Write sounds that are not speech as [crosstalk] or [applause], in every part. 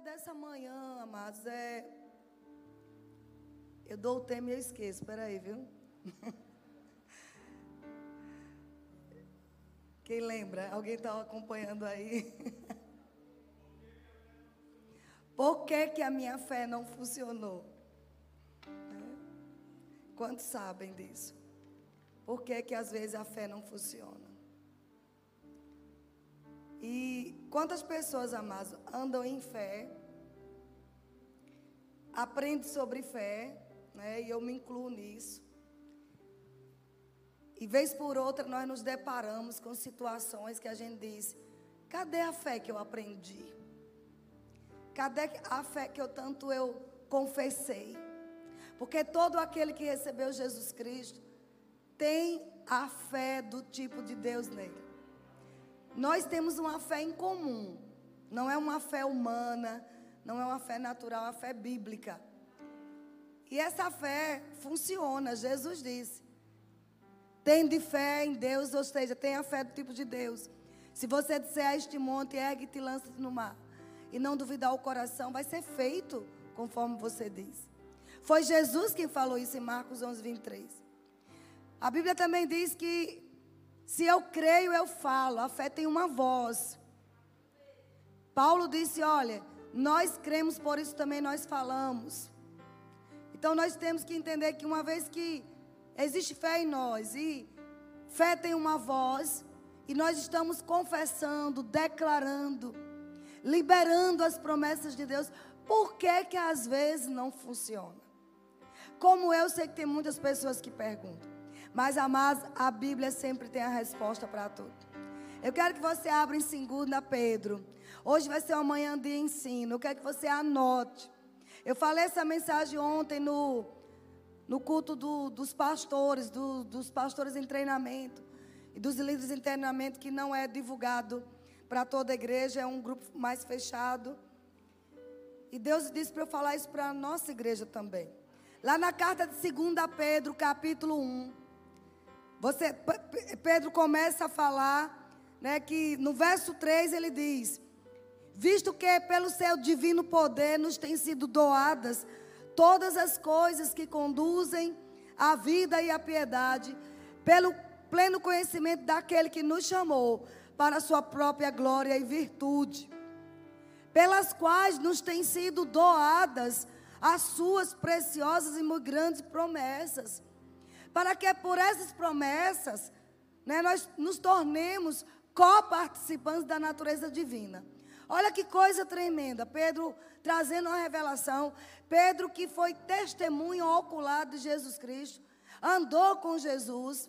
dessa manhã, amados, é. Eu dou o tema e eu esqueço, peraí, viu? [laughs] Quem lembra? Alguém está acompanhando aí? [laughs] Por que, que a minha fé não funcionou? É. Quantos sabem disso? Por que, que às vezes a fé não funciona? E quantas pessoas, amados, andam em fé, aprendem sobre fé, né, e eu me incluo nisso. E vez por outra nós nos deparamos com situações que a gente diz: cadê a fé que eu aprendi? Cadê a fé que eu tanto eu confessei? Porque todo aquele que recebeu Jesus Cristo tem a fé do tipo de Deus nele. Nós temos uma fé em comum. Não é uma fé humana, não é uma fé natural, é uma fé bíblica. E essa fé funciona, Jesus disse. Tem de fé em Deus, ou seja, tem a fé do tipo de Deus. Se você disser a este monte, ergue-te e lança-te no mar, e não duvidar o coração, vai ser feito conforme você diz. Foi Jesus quem falou isso em Marcos 11, 23. A Bíblia também diz que se eu creio, eu falo. A fé tem uma voz. Paulo disse: Olha, nós cremos, por isso também nós falamos. Então nós temos que entender que uma vez que existe fé em nós e fé tem uma voz, e nós estamos confessando, declarando, liberando as promessas de Deus, por que que às vezes não funciona? Como eu sei que tem muitas pessoas que perguntam. Mas, amados, a Bíblia sempre tem a resposta para tudo. Eu quero que você abra em 2 Pedro. Hoje vai ser uma manhã de ensino. Eu quero que você anote. Eu falei essa mensagem ontem no, no culto do, dos pastores, do, dos pastores em treinamento e dos líderes em treinamento, que não é divulgado para toda a igreja, é um grupo mais fechado. E Deus disse para eu falar isso para a nossa igreja também. Lá na carta de 2 Pedro, capítulo 1. Você, Pedro começa a falar, né, que no verso 3 ele diz: Visto que pelo seu divino poder nos têm sido doadas todas as coisas que conduzem à vida e à piedade, pelo pleno conhecimento daquele que nos chamou para a sua própria glória e virtude, pelas quais nos têm sido doadas as suas preciosas e muito grandes promessas para que por essas promessas né, nós nos tornemos coparticipantes da natureza divina. Olha que coisa tremenda. Pedro trazendo uma revelação. Pedro, que foi testemunho ocular de Jesus Cristo, andou com Jesus.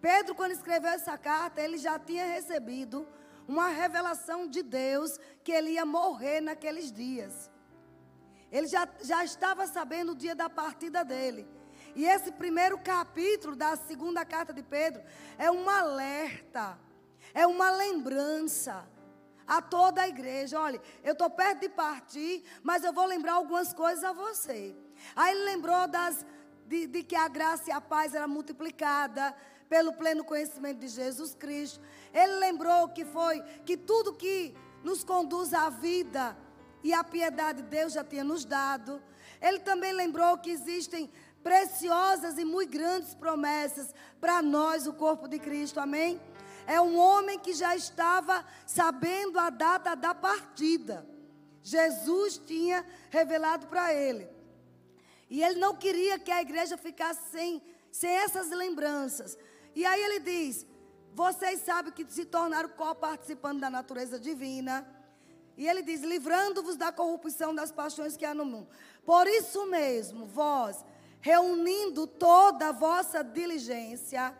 Pedro, quando escreveu essa carta, ele já tinha recebido uma revelação de Deus que ele ia morrer naqueles dias. Ele já, já estava sabendo o dia da partida dele. E esse primeiro capítulo da segunda carta de Pedro é um alerta, é uma lembrança a toda a igreja. Olha, eu estou perto de partir, mas eu vou lembrar algumas coisas a você. Aí ele lembrou das, de, de que a graça e a paz era multiplicada pelo pleno conhecimento de Jesus Cristo. Ele lembrou que foi que tudo que nos conduz à vida e à piedade Deus já tinha nos dado. Ele também lembrou que existem preciosas e muito grandes promessas para nós, o corpo de Cristo, amém? É um homem que já estava sabendo a data da partida. Jesus tinha revelado para ele. E ele não queria que a igreja ficasse sem, sem essas lembranças. E aí ele diz: Vocês sabem que se tornaram co-participando da natureza divina. E ele diz: Livrando-vos da corrupção das paixões que há no mundo. Por isso mesmo, vós, reunindo toda a vossa diligência,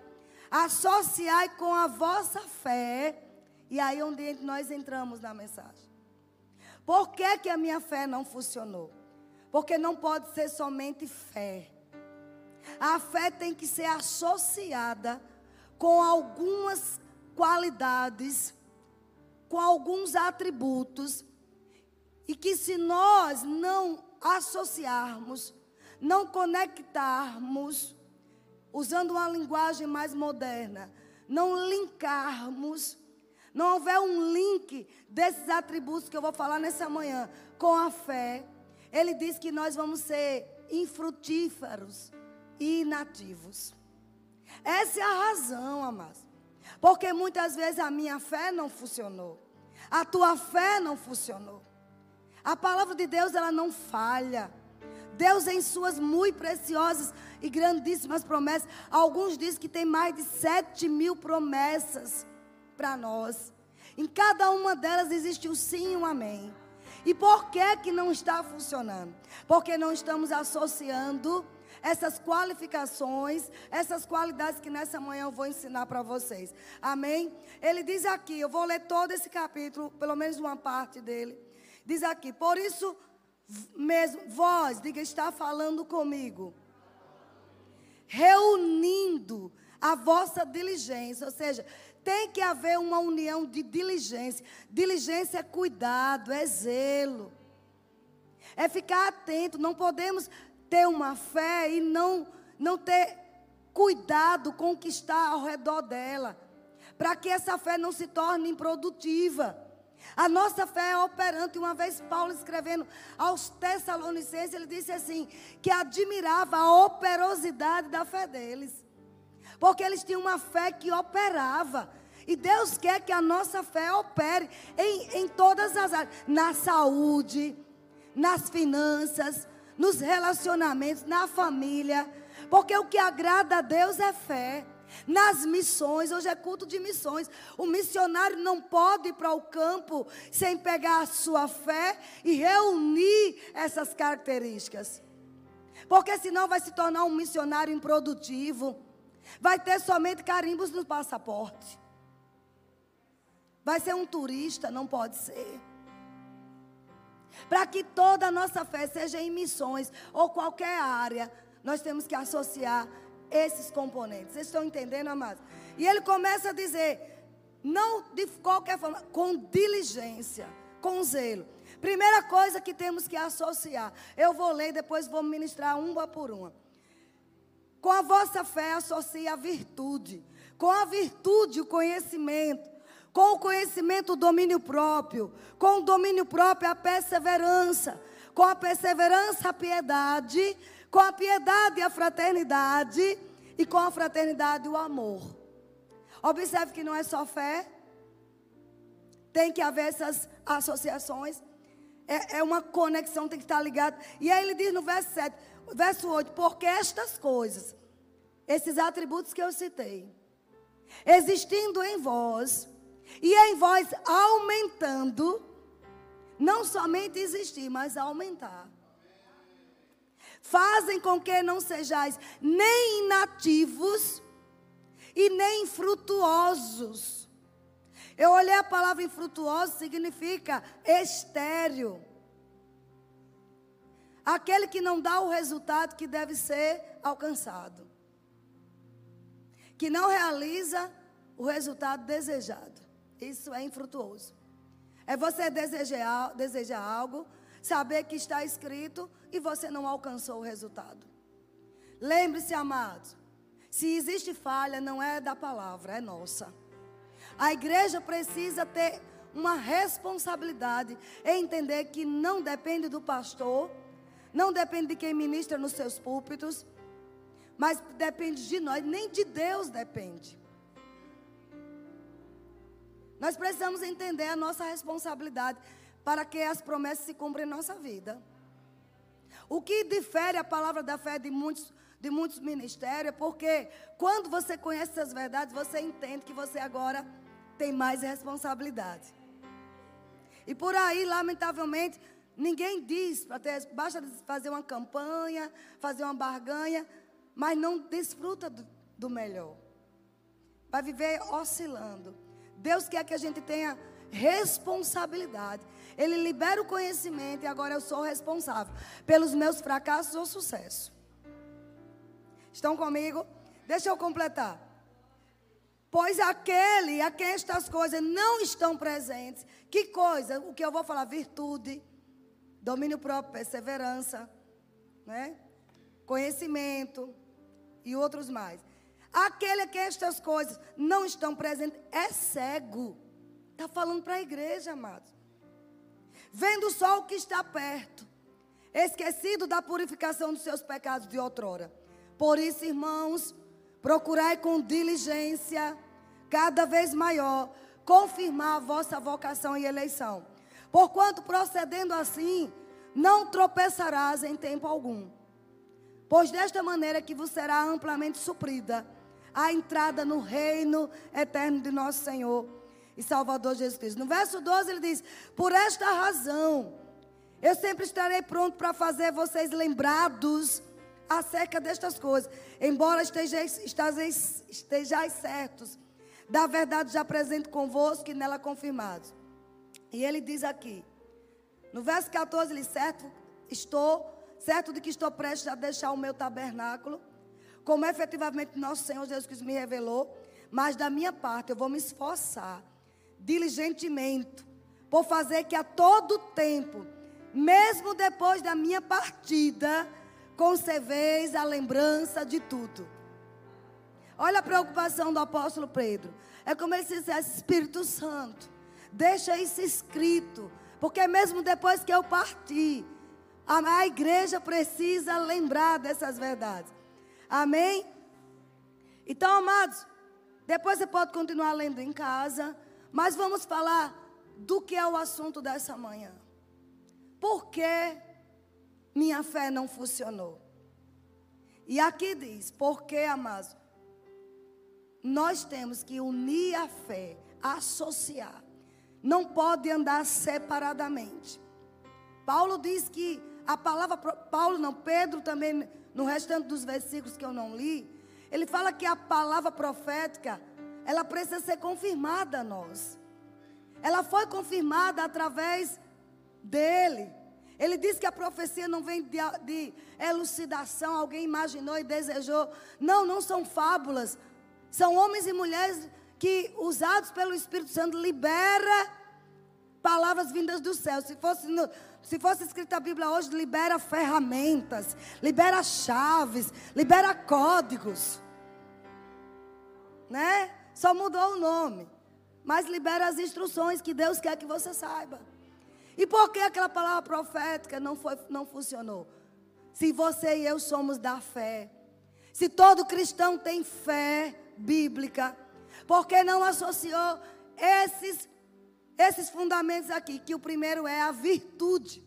associai com a vossa fé. E aí é onde nós entramos na mensagem. Por que, que a minha fé não funcionou? Porque não pode ser somente fé. A fé tem que ser associada com algumas qualidades, com alguns atributos, e que se nós não associarmos, não conectarmos, usando uma linguagem mais moderna, não linkarmos, não houver um link desses atributos que eu vou falar nessa manhã com a fé, ele diz que nós vamos ser infrutíferos e inativos. Essa é a razão, amados. Porque muitas vezes a minha fé não funcionou. A tua fé não funcionou. A palavra de Deus, ela não falha. Deus, em suas muito preciosas e grandíssimas promessas, alguns dizem que tem mais de sete mil promessas para nós. Em cada uma delas existe um sim e um amém. E por que que não está funcionando? Porque não estamos associando essas qualificações, essas qualidades que nessa manhã eu vou ensinar para vocês. Amém? Ele diz aqui, eu vou ler todo esse capítulo, pelo menos uma parte dele. Diz aqui, por isso mesmo, vós, diga, está falando comigo. Reunindo a vossa diligência, ou seja, tem que haver uma união de diligência. Diligência é cuidado, é zelo. É ficar atento. Não podemos ter uma fé e não, não ter cuidado com o que está ao redor dela. Para que essa fé não se torne improdutiva. A nossa fé é operante. Uma vez Paulo escrevendo aos Tessalonicenses, ele disse assim: que admirava a operosidade da fé deles. Porque eles tinham uma fé que operava. E Deus quer que a nossa fé opere em, em todas as áreas: na saúde, nas finanças, nos relacionamentos, na família. Porque o que agrada a Deus é fé. Nas missões, hoje é culto de missões. O missionário não pode ir para o campo sem pegar a sua fé e reunir essas características. Porque senão vai se tornar um missionário improdutivo. Vai ter somente carimbos no passaporte. Vai ser um turista, não pode ser. Para que toda a nossa fé seja em missões ou qualquer área, nós temos que associar esses componentes. Vocês estão entendendo, amados? E ele começa a dizer, não de qualquer forma, com diligência, com zelo. Primeira coisa que temos que associar. Eu vou ler, depois vou ministrar uma por uma. Com a vossa fé associa a virtude. Com a virtude, o conhecimento. Com o conhecimento, o domínio próprio. Com o domínio próprio, a perseverança. Com a perseverança, a piedade. Com a piedade, a fraternidade. E com a fraternidade, o amor. Observe que não é só fé. Tem que haver essas associações. É, é uma conexão, tem que estar ligado. E aí ele diz no verso 7 verso 8: Porque estas coisas, esses atributos que eu citei, existindo em vós, e em vós aumentando, não somente existir, mas aumentar, fazem com que não sejais nem inativos e nem infrutuosos. Eu olhei a palavra infrutuoso, significa estéreo. Aquele que não dá o resultado que deve ser alcançado. Que não realiza o resultado desejado. Isso é infrutuoso. É você desejar, desejar algo, saber que está escrito e você não alcançou o resultado. Lembre-se, amados, se existe falha, não é da palavra, é nossa. A igreja precisa ter uma responsabilidade em entender que não depende do pastor, não depende de quem ministra nos seus púlpitos, mas depende de nós, nem de Deus depende. Nós precisamos entender a nossa responsabilidade para que as promessas se cumprem em nossa vida. O que difere a palavra da fé de muitos, de muitos ministérios é porque quando você conhece essas verdades, você entende que você agora tem mais responsabilidade. E por aí, lamentavelmente, Ninguém diz, até basta fazer uma campanha, fazer uma barganha, mas não desfruta do, do melhor. Vai viver oscilando. Deus quer que a gente tenha responsabilidade. Ele libera o conhecimento e agora eu sou responsável pelos meus fracassos ou sucesso. Estão comigo? Deixa eu completar. Pois aquele a quem estas coisas não estão presentes, que coisa? O que eu vou falar? Virtude domínio próprio, perseverança, né? conhecimento e outros mais. Aquele que estas coisas não estão presentes é cego. Está falando para a igreja, amados. Vendo só o que está perto, esquecido da purificação dos seus pecados de outrora. Por isso, irmãos, procurai com diligência, cada vez maior, confirmar a vossa vocação e eleição. Porquanto, procedendo assim, não tropeçarás em tempo algum. Pois desta maneira que vos será amplamente suprida a entrada no reino eterno de nosso Senhor e Salvador Jesus Cristo. No verso 12 ele diz: Por esta razão, eu sempre estarei pronto para fazer vocês lembrados acerca destas coisas, embora estejais, estejais, estejais certos da verdade já presente convosco e nela confirmados. E ele diz aqui, no verso 14, ele certo estou, certo de que estou prestes a deixar o meu tabernáculo, como efetivamente nosso Senhor Jesus Cristo me revelou, mas da minha parte eu vou me esforçar diligentemente por fazer que a todo tempo, mesmo depois da minha partida, conserveis a lembrança de tudo. Olha a preocupação do apóstolo Pedro. É como ele dissesse, Espírito Santo, deixa isso escrito, porque mesmo depois que eu partir, a, a igreja precisa lembrar dessas verdades. Amém? Então, amados, depois você pode continuar lendo em casa, mas vamos falar do que é o assunto dessa manhã. Por que minha fé não funcionou? E aqui diz, porque, amados, nós temos que unir a fé, associar. Não pode andar separadamente. Paulo diz que a palavra, Paulo não, Pedro também, no restante dos versículos que eu não li, ele fala que a palavra profética, ela precisa ser confirmada a nós. Ela foi confirmada através dele. Ele diz que a profecia não vem de, de elucidação, alguém imaginou e desejou. Não, não são fábulas. São homens e mulheres que, usados pelo Espírito Santo, libera palavras vindas do céu. Se fosse, no, se fosse escrita a Bíblia hoje, libera ferramentas, libera chaves, libera códigos. Né? Só mudou o nome. Mas libera as instruções que Deus quer que você saiba. E por que aquela palavra profética não, foi, não funcionou? Se você e eu somos da fé. Se todo cristão tem fé, bíblica, porque não associou esses, esses fundamentos aqui, que o primeiro é a virtude.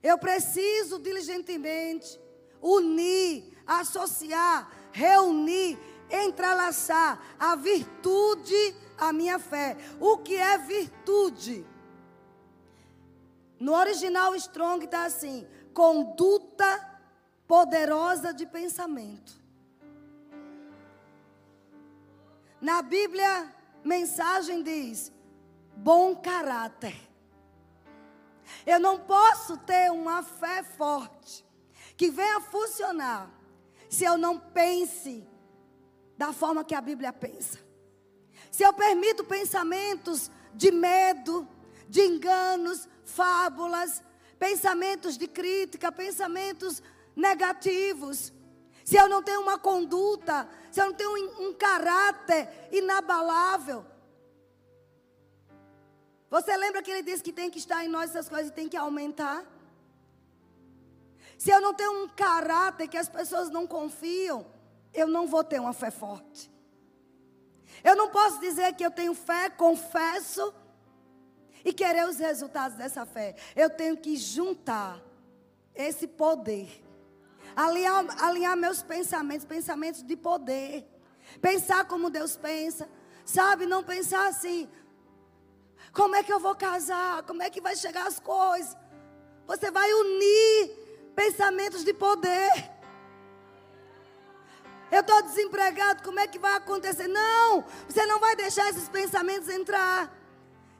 Eu preciso diligentemente unir, associar, reunir, entrelaçar a virtude à minha fé. O que é virtude? No original Strong está assim: conduta poderosa de pensamento. Na Bíblia, mensagem diz: bom caráter. Eu não posso ter uma fé forte que venha funcionar se eu não pense da forma que a Bíblia pensa. Se eu permito pensamentos de medo, de enganos, fábulas, pensamentos de crítica, pensamentos negativos. Se eu não tenho uma conduta se eu não tenho um, um caráter inabalável. Você lembra que ele disse que tem que estar em nós essas coisas e tem que aumentar? Se eu não tenho um caráter que as pessoas não confiam, eu não vou ter uma fé forte. Eu não posso dizer que eu tenho fé, confesso e querer os resultados dessa fé. Eu tenho que juntar esse poder alinhar, alinhar meus pensamentos, pensamentos de poder. Pensar como Deus pensa. Sabe, não pensar assim. Como é que eu vou casar? Como é que vai chegar as coisas? Você vai unir pensamentos de poder. Eu estou desempregado, como é que vai acontecer? Não, você não vai deixar esses pensamentos entrar.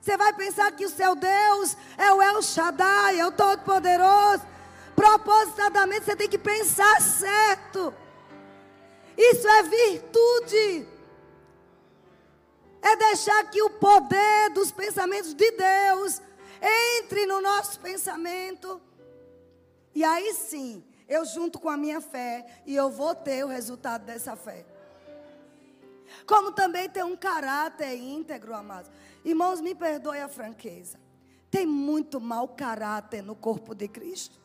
Você vai pensar que o seu Deus é o El Shaddai, é o Todo-Poderoso propositadamente você tem que pensar certo. Isso é virtude. É deixar que o poder dos pensamentos de Deus entre no nosso pensamento. E aí sim, eu junto com a minha fé e eu vou ter o resultado dessa fé. Como também tem um caráter íntegro, amados. Irmãos, me perdoe a franqueza. Tem muito mau caráter no corpo de Cristo.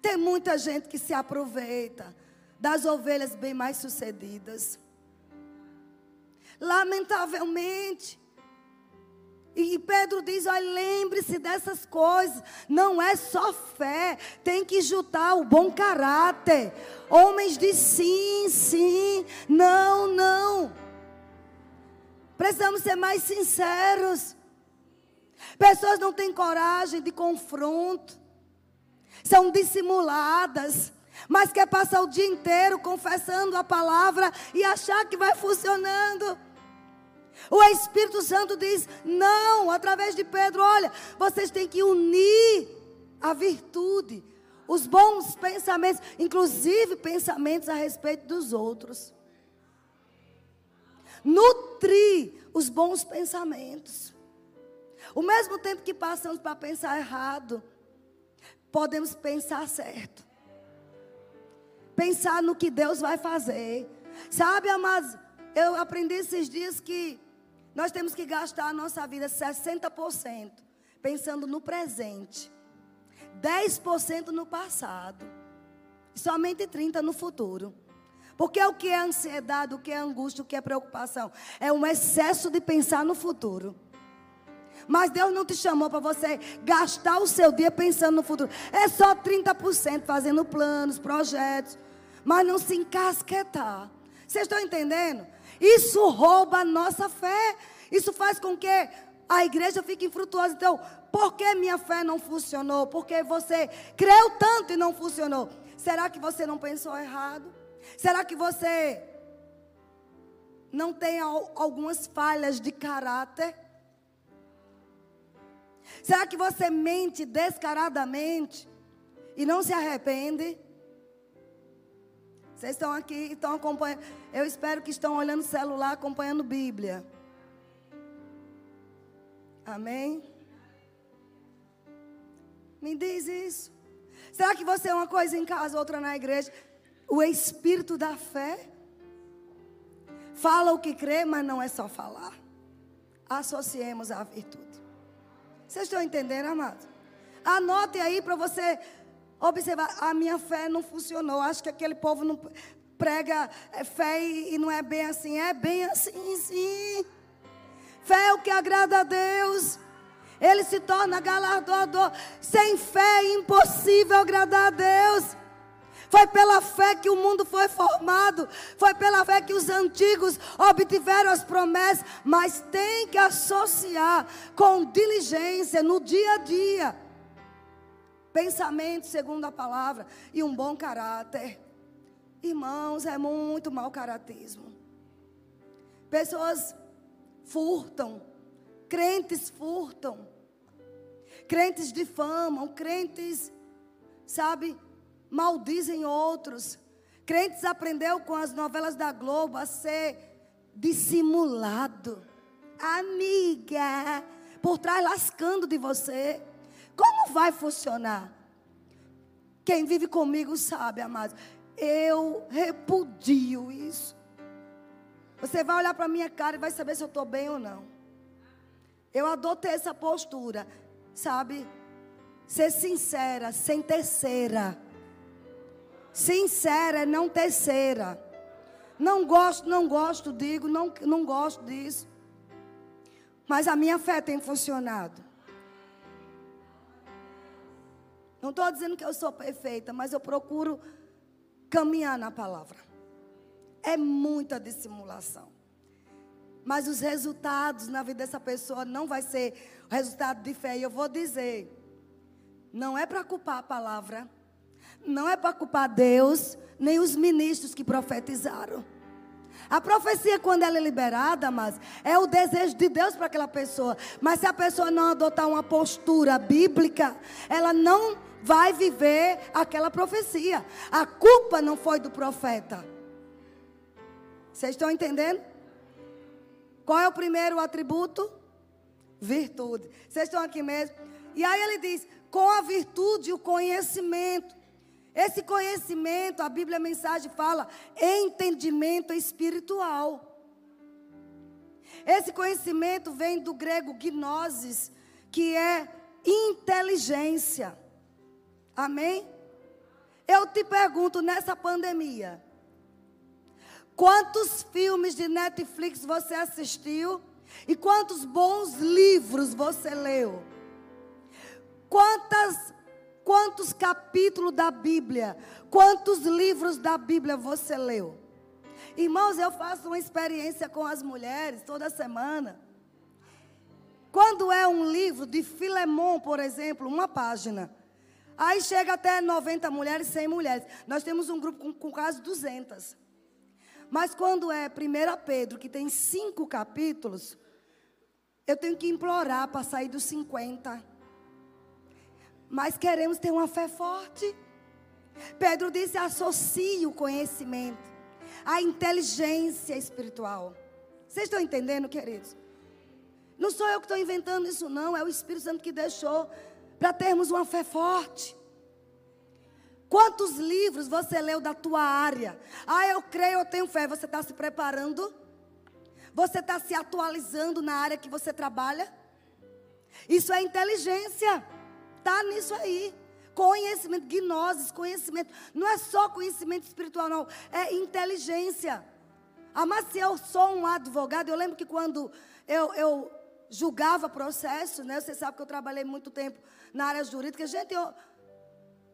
Tem muita gente que se aproveita das ovelhas bem mais sucedidas. Lamentavelmente. E Pedro diz: olha, lembre-se dessas coisas. Não é só fé, tem que juntar o bom caráter. Homens de sim, sim, não, não. Precisamos ser mais sinceros. Pessoas não têm coragem de confronto, são dissimuladas, mas quer passar o dia inteiro confessando a palavra e achar que vai funcionando. O Espírito Santo diz: não, através de Pedro, olha, vocês têm que unir a virtude, os bons pensamentos, inclusive pensamentos a respeito dos outros. Nutrir os bons pensamentos. O mesmo tempo que passamos para pensar errado, podemos pensar certo. Pensar no que Deus vai fazer. Sabe, amados, eu aprendi esses dias que nós temos que gastar a nossa vida 60% pensando no presente, 10% no passado, e somente 30% no futuro. Porque o que é ansiedade, o que é angústia, o que é preocupação? É um excesso de pensar no futuro. Mas Deus não te chamou para você gastar o seu dia pensando no futuro. É só 30% fazendo planos, projetos. Mas não se encasquetar. Vocês estão entendendo? Isso rouba a nossa fé. Isso faz com que a igreja fique infrutuosa. Então, por que minha fé não funcionou? Porque você creu tanto e não funcionou. Será que você não pensou errado? Será que você não tem algumas falhas de caráter? Será que você mente descaradamente e não se arrepende? Vocês estão aqui, estão acompanhando. Eu espero que estão olhando o celular, acompanhando Bíblia. Amém? Me diz isso. Será que você é uma coisa em casa, outra na igreja? O espírito da fé fala o que crê, mas não é só falar. Associemos a virtude. Vocês estão entendendo, amados? Anote aí para você observar, a minha fé não funcionou. Acho que aquele povo não prega é, fé e não é bem assim. É bem assim, sim. Fé é o que agrada a Deus. Ele se torna galardoador. Sem fé é impossível agradar a Deus. Foi pela fé que o mundo foi formado. Foi pela fé que os antigos obtiveram as promessas. Mas tem que associar com diligência no dia a dia pensamento segundo a palavra e um bom caráter. Irmãos, é muito mau caratismo. Pessoas furtam, crentes furtam, crentes difamam, crentes, sabe, maldizem outros. Crentes aprendeu com as novelas da Globo a ser dissimulado. Amiga, por trás lascando de você. Como vai funcionar? Quem vive comigo sabe, amados. Eu repudio isso. Você vai olhar para minha cara e vai saber se eu estou bem ou não. Eu adotei essa postura, sabe? Ser sincera, sem terceira. Sincera é não terceira. Não gosto, não gosto, digo, não, não gosto disso. Mas a minha fé tem funcionado. Não estou dizendo que eu sou perfeita, mas eu procuro caminhar na palavra. É muita dissimulação. Mas os resultados na vida dessa pessoa não vai ser resultado de fé. E eu vou dizer, não é para culpar a palavra, não é para culpar Deus, nem os ministros que profetizaram. A profecia, quando ela é liberada, mas é o desejo de Deus para aquela pessoa. Mas se a pessoa não adotar uma postura bíblica, ela não vai viver aquela profecia. A culpa não foi do profeta. Vocês estão entendendo? Qual é o primeiro atributo? Virtude. Vocês estão aqui mesmo? E aí ele diz: com a virtude, o conhecimento. Esse conhecimento, a Bíblia a mensagem fala, entendimento espiritual. Esse conhecimento vem do grego gnosis, que é inteligência. Amém? Eu te pergunto nessa pandemia, quantos filmes de Netflix você assistiu e quantos bons livros você leu? Quantas quantos capítulos da Bíblia, quantos livros da Bíblia você leu? Irmãos, eu faço uma experiência com as mulheres toda semana. Quando é um livro de Filemon, por exemplo, uma página, aí chega até 90 mulheres, 100 mulheres. Nós temos um grupo com, com quase 200. Mas quando é 1 Pedro, que tem cinco capítulos, eu tenho que implorar para sair dos 50. Mas queremos ter uma fé forte. Pedro disse: associe o conhecimento a inteligência espiritual. Vocês estão entendendo, queridos? Não sou eu que estou inventando isso, não. É o Espírito Santo que deixou para termos uma fé forte. Quantos livros você leu da tua área? Ah, eu creio, eu tenho fé. Você está se preparando? Você está se atualizando na área que você trabalha? Isso é inteligência. Está nisso aí. Conhecimento, gnoses, conhecimento. Não é só conhecimento espiritual, não. É inteligência. Ah, mas se eu sou um advogado, eu lembro que quando eu, eu julgava processo, né? Você sabe que eu trabalhei muito tempo na área jurídica. Gente, eu,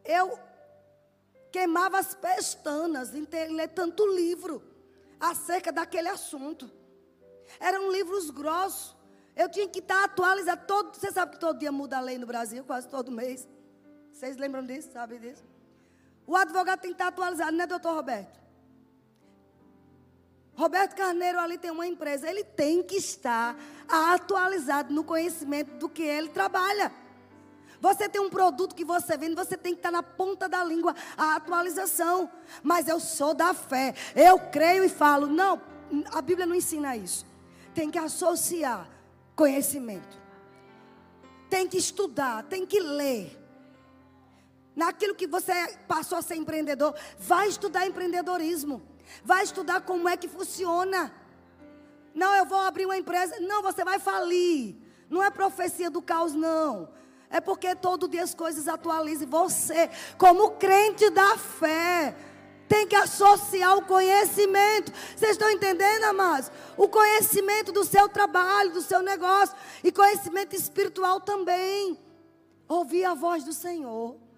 eu queimava as pestanas em ter, ler tanto livro acerca daquele assunto. Eram livros grossos. Eu tinha que estar atualizado. Todo, você sabe que todo dia muda a lei no Brasil, quase todo mês. Vocês lembram disso? Sabem disso? O advogado tem que estar atualizado, né, doutor Roberto? Roberto Carneiro ali tem uma empresa, ele tem que estar atualizado no conhecimento do que ele trabalha. Você tem um produto que você vende, você tem que estar na ponta da língua a atualização. Mas eu sou da fé, eu creio e falo. Não, a Bíblia não ensina isso. Tem que associar conhecimento. Tem que estudar, tem que ler naquilo que você passou a ser empreendedor, vai estudar empreendedorismo. Vai estudar como é que funciona. Não, eu vou abrir uma empresa. Não, você vai falir. Não é profecia do caos, não. É porque todo dia as coisas atualizam. Você, como crente da fé, tem que associar o conhecimento. Vocês estão entendendo, amados? O conhecimento do seu trabalho, do seu negócio. E conhecimento espiritual também. Ouvir a voz do Senhor.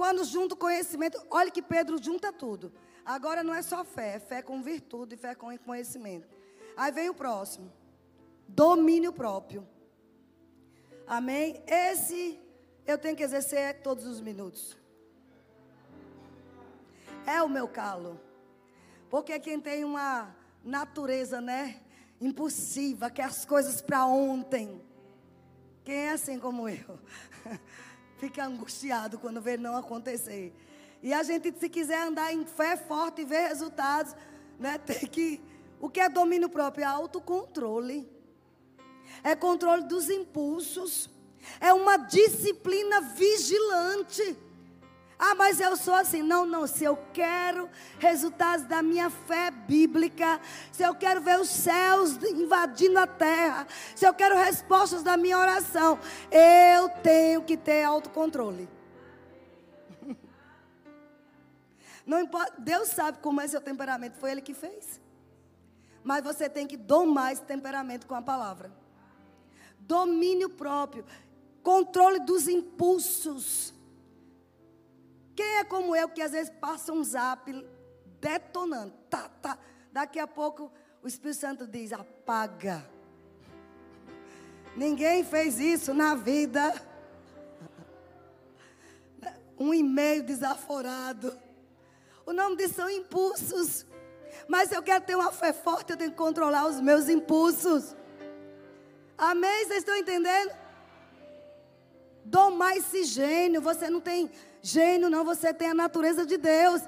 Quando junto conhecimento, olha que Pedro junta tudo. Agora não é só fé, é fé com virtude, fé com conhecimento. Aí vem o próximo. Domínio próprio. Amém? Esse eu tenho que exercer todos os minutos. É o meu calo. Porque quem tem uma natureza, né, impulsiva, quer as coisas para ontem. Quem é assim como eu? [laughs] fica angustiado quando vê não acontecer. E a gente, se quiser andar em fé forte e ver resultados, né, [laughs] tem que. O que é domínio próprio? É autocontrole. É controle dos impulsos. É uma disciplina vigilante. Ah, mas eu sou assim. Não, não. Se eu quero resultados da minha fé bíblica, se eu quero ver os céus invadindo a terra, se eu quero respostas da minha oração, eu tenho que ter autocontrole. [laughs] Não importa, Deus sabe como é seu temperamento, foi Ele que fez. Mas você tem que domar esse temperamento com a palavra. Domínio próprio, controle dos impulsos. Quem é como eu que às vezes passa um zap detonando? Tá, tá. Daqui a pouco o Espírito Santo diz: apaga. Ninguém fez isso na vida. Um e-mail desaforado. O nome disso são impulsos. Mas eu quero ter uma fé forte, eu tenho que controlar os meus impulsos. Amém? Vocês estão entendendo? Domar esse gênio. Você não tem Gênio não, você tem a natureza de Deus.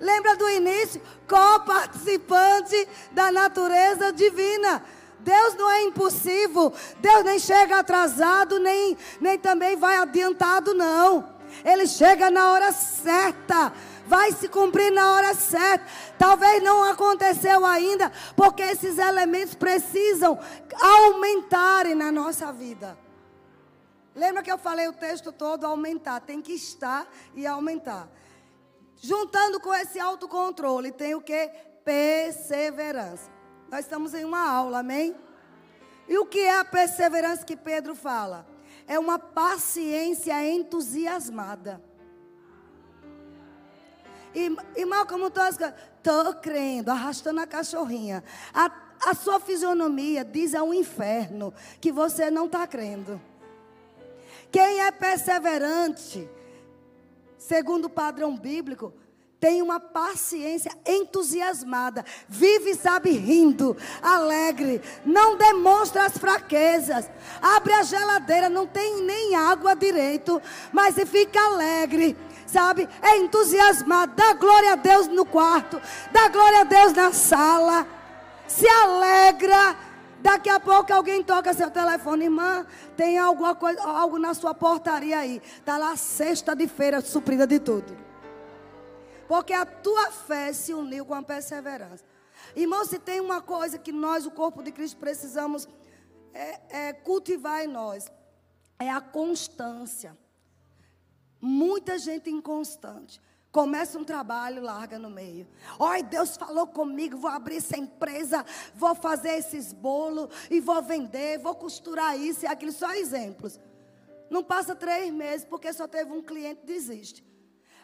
Lembra do início? Co-participante da natureza divina. Deus não é impulsivo. Deus nem chega atrasado, nem, nem também vai adiantado, não. Ele chega na hora certa. Vai se cumprir na hora certa. Talvez não aconteceu ainda, porque esses elementos precisam aumentarem na nossa vida. Lembra que eu falei o texto todo aumentar, tem que estar e aumentar. Juntando com esse autocontrole, tem o que? Perseverança. Nós estamos em uma aula, amém? E o que é a perseverança que Pedro fala? É uma paciência entusiasmada. E, irmão, como estou estou crendo, arrastando a cachorrinha. A, a sua fisionomia diz ao inferno que você não está crendo. Quem é perseverante, segundo o padrão bíblico, tem uma paciência entusiasmada, vive, sabe, rindo, alegre, não demonstra as fraquezas, abre a geladeira, não tem nem água direito, mas fica alegre, sabe, é entusiasmado, dá glória a Deus no quarto, dá glória a Deus na sala, se alegra, Daqui a pouco alguém toca seu telefone, irmã, tem alguma coisa, algo na sua portaria aí. Está lá sexta de feira suprida de tudo. Porque a tua fé se uniu com a perseverança. Irmão, se tem uma coisa que nós, o corpo de Cristo, precisamos é, é, cultivar em nós, é a constância. Muita gente inconstante. Começa um trabalho, larga no meio. Oi, Deus falou comigo, vou abrir essa empresa, vou fazer esses bolos e vou vender, vou costurar isso e aquilo, só exemplos. Não passa três meses porque só teve um cliente desiste.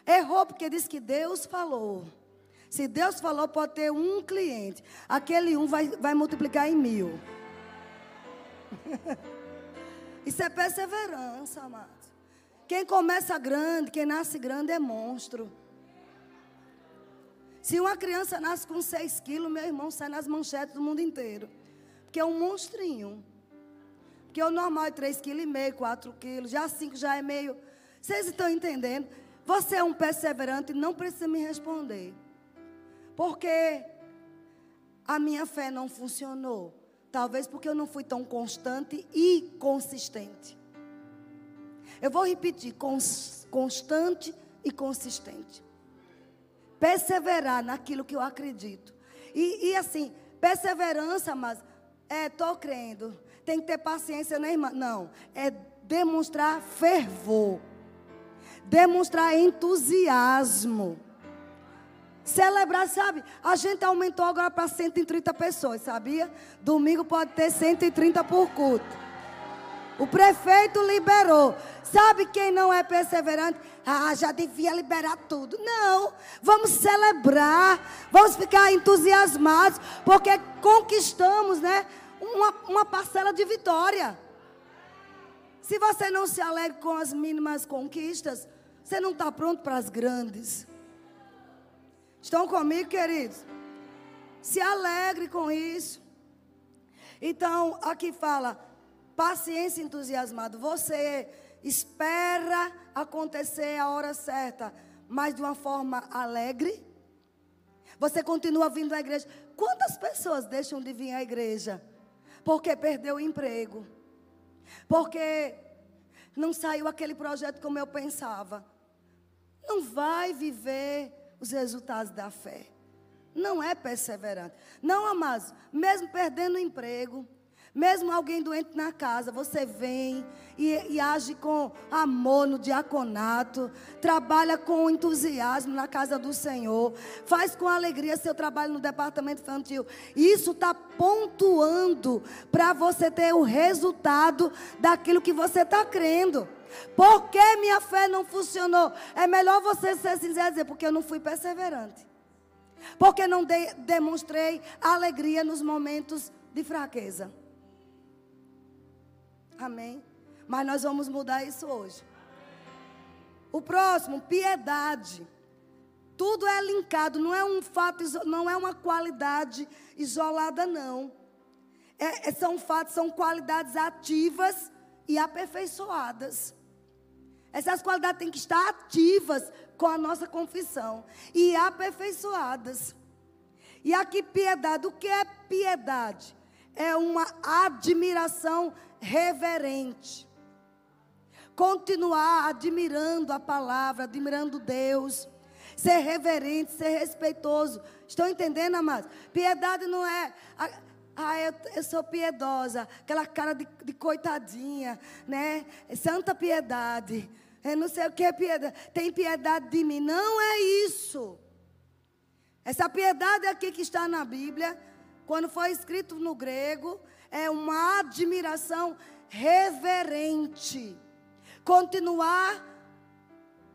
Errou porque disse que Deus falou. Se Deus falou, pode ter um cliente. Aquele um vai, vai multiplicar em mil. [laughs] Isso é perseverança, amados. Quem começa grande, quem nasce grande é monstro. Se uma criança nasce com 6 quilos, meu irmão sai nas manchetes do mundo inteiro. Porque é um monstrinho. Porque o normal é 3,5 kg, 4 quilos. Já 5 já é meio. Vocês estão entendendo? Você é um perseverante e não precisa me responder. Porque a minha fé não funcionou. Talvez porque eu não fui tão constante e consistente. Eu vou repetir: constante e consistente. Perseverar naquilo que eu acredito. E, e assim, perseverança, mas é, estou crendo. Tem que ter paciência, né, irmã? Não. É demonstrar fervor. Demonstrar entusiasmo. Celebrar, sabe? A gente aumentou agora para 130 pessoas, sabia? Domingo pode ter 130 por culto. O prefeito liberou. Sabe quem não é perseverante? Ah, já devia liberar tudo. Não, vamos celebrar, vamos ficar entusiasmados, porque conquistamos, né? Uma, uma parcela de vitória. Se você não se alegra com as mínimas conquistas, você não está pronto para as grandes. Estão comigo, queridos? Se alegre com isso. Então, aqui fala, paciência entusiasmado. Você espera acontecer a hora certa, mas de uma forma alegre. Você continua vindo à igreja. Quantas pessoas deixam de vir à igreja? Porque perdeu o emprego. Porque não saiu aquele projeto como eu pensava. Não vai viver os resultados da fé. Não é perseverante. Não, amados, mesmo perdendo o emprego, mesmo alguém doente na casa, você vem e, e, age com amor no diaconato, trabalha com entusiasmo na casa do Senhor, faz com alegria seu trabalho no departamento infantil. Isso está pontuando para você ter o resultado daquilo que você está crendo. Por que minha fé não funcionou? É melhor você ser sincero e dizer, porque eu não fui perseverante. Porque não de, demonstrei alegria nos momentos de fraqueza. Amém? Mas nós vamos mudar isso hoje. O próximo, piedade. Tudo é linkado, não é um fato, não é uma qualidade isolada, não. É, é, são fatos, são qualidades ativas e aperfeiçoadas. Essas qualidades têm que estar ativas com a nossa confissão e aperfeiçoadas. E aqui, piedade, o que é piedade? é uma admiração reverente. Continuar admirando a palavra, admirando Deus. Ser reverente, ser respeitoso. Estão entendendo, amados? Piedade não é. Ah, eu, eu, sou piedosa, aquela cara de, de, coitadinha, né? Santa piedade. Eu não sei o que é piedade. Tem piedade de mim. Não é isso. Essa piedade aqui que está na Bíblia, quando foi escrito no grego, é uma admiração reverente. Continuar,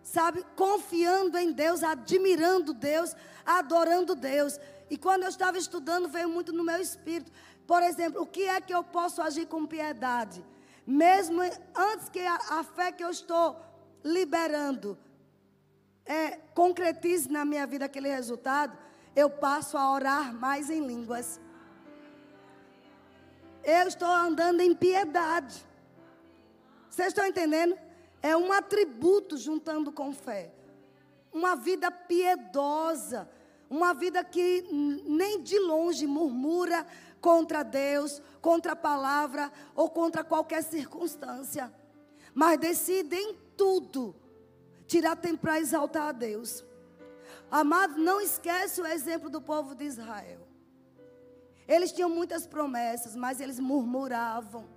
sabe, confiando em Deus, admirando Deus, adorando Deus. E quando eu estava estudando, veio muito no meu espírito. Por exemplo, o que é que eu posso agir com piedade? Mesmo antes que a, a fé que eu estou liberando é, concretize na minha vida aquele resultado, eu passo a orar mais em línguas. Eu estou andando em piedade. Vocês estão entendendo? É um atributo juntando com fé. Uma vida piedosa. Uma vida que nem de longe murmura contra Deus, contra a palavra ou contra qualquer circunstância. Mas decide em tudo tirar tempo para exaltar a Deus. Amado, não esquece o exemplo do povo de Israel. Eles tinham muitas promessas, mas eles murmuravam.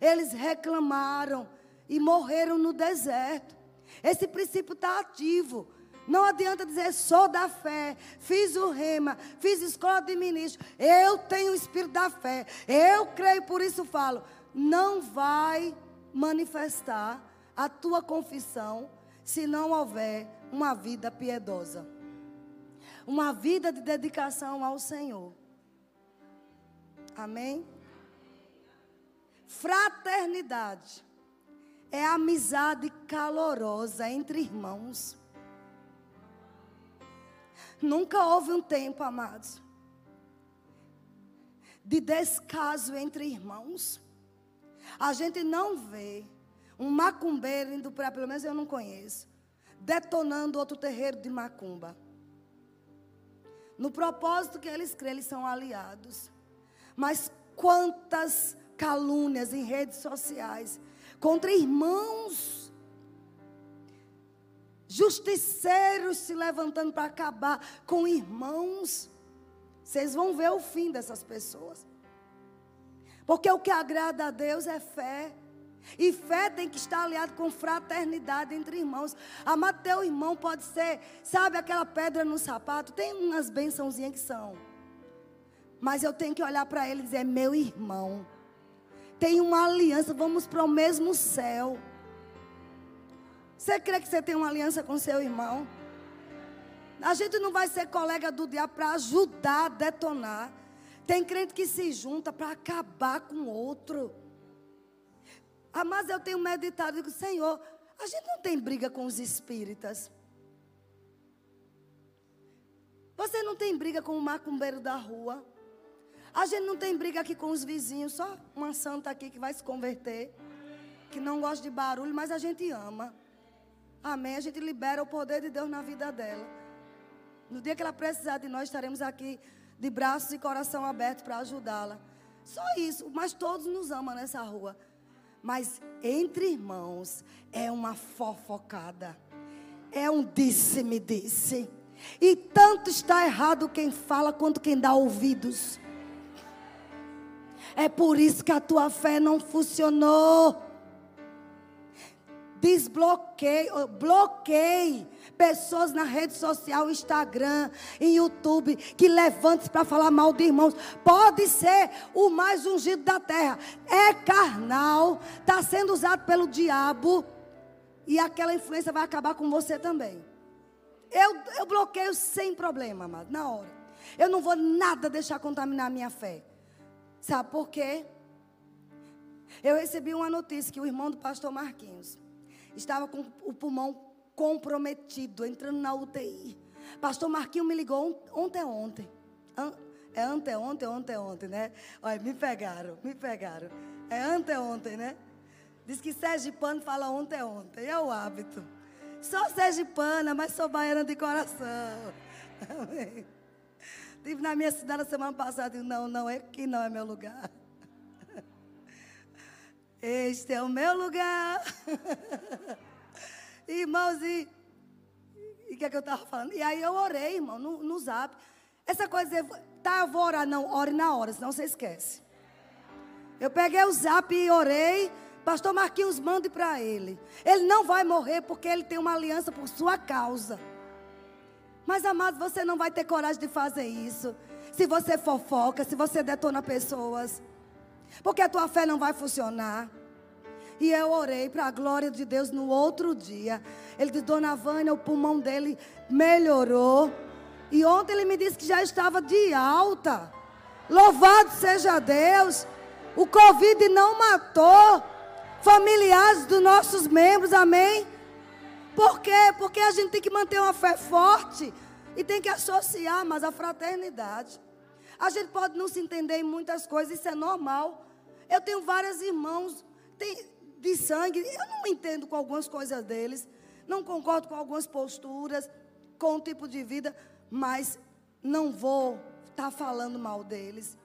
Eles reclamaram e morreram no deserto. Esse princípio está ativo. Não adianta dizer sou da fé, fiz o rema, fiz escola de ministro, eu tenho o espírito da fé, eu creio, por isso falo. Não vai manifestar a tua confissão se não houver uma vida piedosa. Uma vida de dedicação ao Senhor. Amém? Fraternidade é amizade calorosa entre irmãos. Nunca houve um tempo, amados, de descaso entre irmãos. A gente não vê um macumbeiro indo para, pelo menos eu não conheço, detonando outro terreiro de macumba. No propósito que eles creem, eles são aliados. Mas quantas calúnias em redes sociais contra irmãos justiceiros se levantando para acabar com irmãos. Vocês vão ver o fim dessas pessoas. Porque o que agrada a Deus é fé. E fé tem que estar aliado com fraternidade entre irmãos. Amar teu irmão pode ser, sabe, aquela pedra no sapato. Tem umas bençãozinhas que são. Mas eu tenho que olhar para ele e dizer: meu irmão. Tem uma aliança, vamos para o mesmo céu. Você crê que você tem uma aliança com seu irmão? A gente não vai ser colega do diabo para ajudar a detonar. Tem crente que se junta para acabar com outro. Ah, mas eu tenho meditado e digo, Senhor, a gente não tem briga com os espíritas. Você não tem briga com o macumbeiro da rua. A gente não tem briga aqui com os vizinhos, só uma santa aqui que vai se converter, que não gosta de barulho, mas a gente ama. Amém. A gente libera o poder de Deus na vida dela. No dia que ela precisar de nós, estaremos aqui de braços e coração aberto para ajudá-la. Só isso, mas todos nos amam nessa rua. Mas entre irmãos é uma fofocada. É um disse-me disse. E tanto está errado quem fala quanto quem dá ouvidos. É por isso que a tua fé não funcionou desbloqueie, bloqueie pessoas na rede social, Instagram e YouTube que levantem para falar mal de irmãos. Pode ser o mais ungido da terra. É carnal, está sendo usado pelo diabo e aquela influência vai acabar com você também. Eu, eu bloqueio sem problema, amado, na hora. Eu não vou nada deixar contaminar a minha fé. Sabe por quê? Eu recebi uma notícia que o irmão do pastor Marquinhos estava com o pulmão comprometido, entrando na UTI. Pastor Marquinhos me ligou ontem, ontem. É anteontem, ontem, ontem, né? Olha, me pegaram, me pegaram. É anteontem, né? Diz que Sergipano fala ontem, ontem. É o hábito. Sou sergipana, mas sou baiana de coração. [laughs] Amém. Tive na minha cidade semana passada e não, não, é que não é meu lugar. [laughs] Este é o meu lugar. [laughs] Irmãos, e o que é que eu estava falando? E aí eu orei, irmão, no, no zap. Essa coisa, tá, eu vou orar, não, ore na hora, senão você esquece. Eu peguei o zap e orei. Pastor Marquinhos, mande para ele. Ele não vai morrer porque ele tem uma aliança por sua causa. Mas, amado, você não vai ter coragem de fazer isso. Se você fofoca, se você detona pessoas. Porque a tua fé não vai funcionar. E eu orei para a glória de Deus no outro dia. Ele disse, Dona Vânia, o pulmão dele melhorou. E ontem ele me disse que já estava de alta. Louvado seja Deus. O Covid não matou familiares dos nossos membros, amém? Por quê? Porque a gente tem que manter uma fé forte e tem que associar mais a fraternidade. A gente pode não se entender em muitas coisas, isso é normal. Eu tenho vários irmãos de sangue, eu não me entendo com algumas coisas deles, não concordo com algumas posturas, com o tipo de vida, mas não vou estar tá falando mal deles.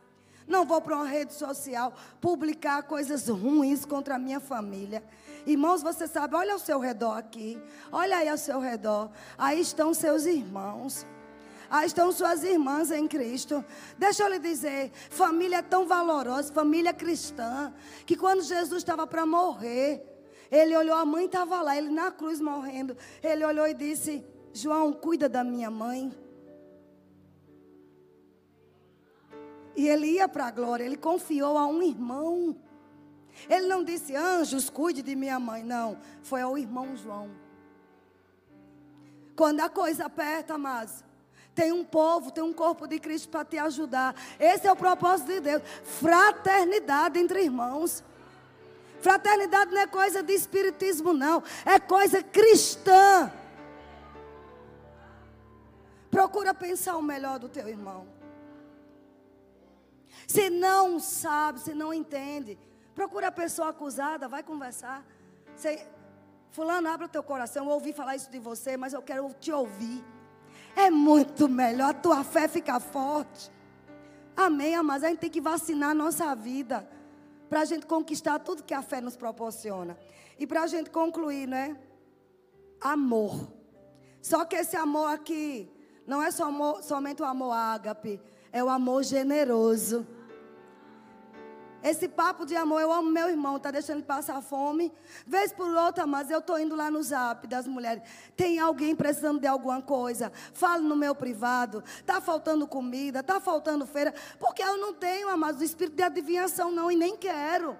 Não vou para uma rede social publicar coisas ruins contra a minha família. Irmãos, você sabe, olha ao seu redor aqui. Olha aí ao seu redor. Aí estão seus irmãos. Aí estão suas irmãs em Cristo. Deixa eu lhe dizer, família é tão valorosa, família cristã, que quando Jesus estava para morrer, ele olhou, a mãe estava lá, ele na cruz morrendo. Ele olhou e disse: João, cuida da minha mãe. E ele ia para a glória, ele confiou a um irmão. Ele não disse, anjos, cuide de minha mãe. Não, foi ao irmão João. Quando a coisa aperta, mas tem um povo, tem um corpo de Cristo para te ajudar. Esse é o propósito de Deus. Fraternidade entre irmãos. Fraternidade não é coisa de espiritismo, não. É coisa cristã. Procura pensar o melhor do teu irmão. Se não sabe, se não entende, procura a pessoa acusada, vai conversar. Você, fulano, abre o teu coração. Eu ouvi falar isso de você, mas eu quero te ouvir. É muito melhor, a tua fé fica forte. Amém, amados. A gente tem que vacinar a nossa vida para a gente conquistar tudo que a fé nos proporciona. E para a gente concluir, né? Amor. Só que esse amor aqui não é só somente o amor ágape, é o amor generoso. Esse papo de amor, eu amo meu irmão, tá deixando ele passar fome. Vez por outra, mas eu tô indo lá no zap das mulheres. Tem alguém precisando de alguma coisa? Falo no meu privado. Tá faltando comida, tá faltando feira. Porque eu não tenho, amados, o espírito de adivinhação, não, e nem quero.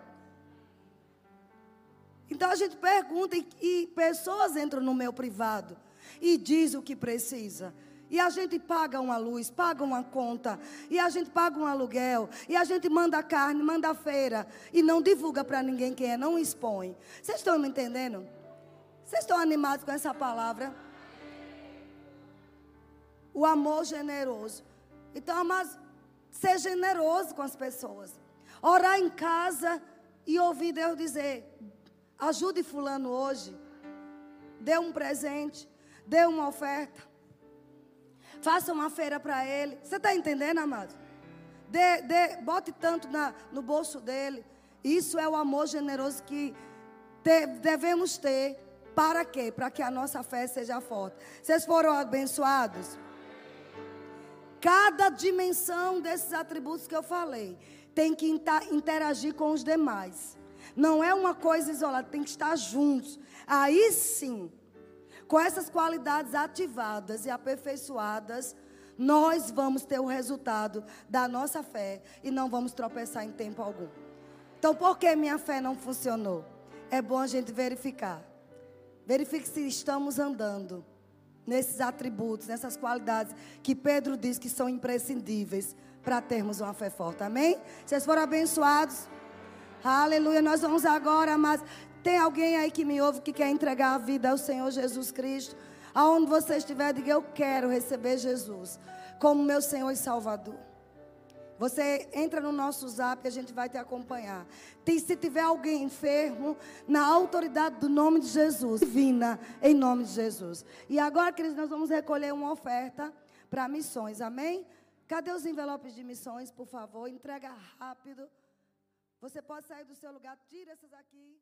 Então a gente pergunta e, e pessoas entram no meu privado e diz o que precisa. E a gente paga uma luz, paga uma conta, e a gente paga um aluguel, e a gente manda carne, manda feira, e não divulga para ninguém quem é, não expõe. Vocês estão me entendendo? Vocês estão animados com essa palavra? O amor generoso. Então, mas ser generoso com as pessoas. Orar em casa e ouvir Deus dizer: ajude fulano hoje. Dê um presente, dê uma oferta. Faça uma feira para ele. Você está entendendo, amado? Dê, dê, bote tanto na, no bolso dele. Isso é o amor generoso que te, devemos ter. Para quê? Para que a nossa fé seja forte. Vocês foram abençoados? Cada dimensão desses atributos que eu falei tem que interagir com os demais. Não é uma coisa isolada, tem que estar juntos. Aí sim com essas qualidades ativadas e aperfeiçoadas, nós vamos ter o resultado da nossa fé e não vamos tropeçar em tempo algum. Então, por que minha fé não funcionou? É bom a gente verificar. Verifique se estamos andando nesses atributos, nessas qualidades que Pedro diz que são imprescindíveis para termos uma fé forte. Amém? Vocês foram abençoados? Aleluia. Nós vamos agora, mas tem alguém aí que me ouve que quer entregar a vida ao Senhor Jesus Cristo? Aonde você estiver, diga: Eu quero receber Jesus como meu Senhor e Salvador. Você entra no nosso zap e a gente vai te acompanhar. Tem, se tiver alguém enfermo, na autoridade do nome de Jesus, divina, em nome de Jesus. E agora, queridos, nós vamos recolher uma oferta para missões, amém? Cadê os envelopes de missões, por favor? Entrega rápido. Você pode sair do seu lugar, tira esses aqui.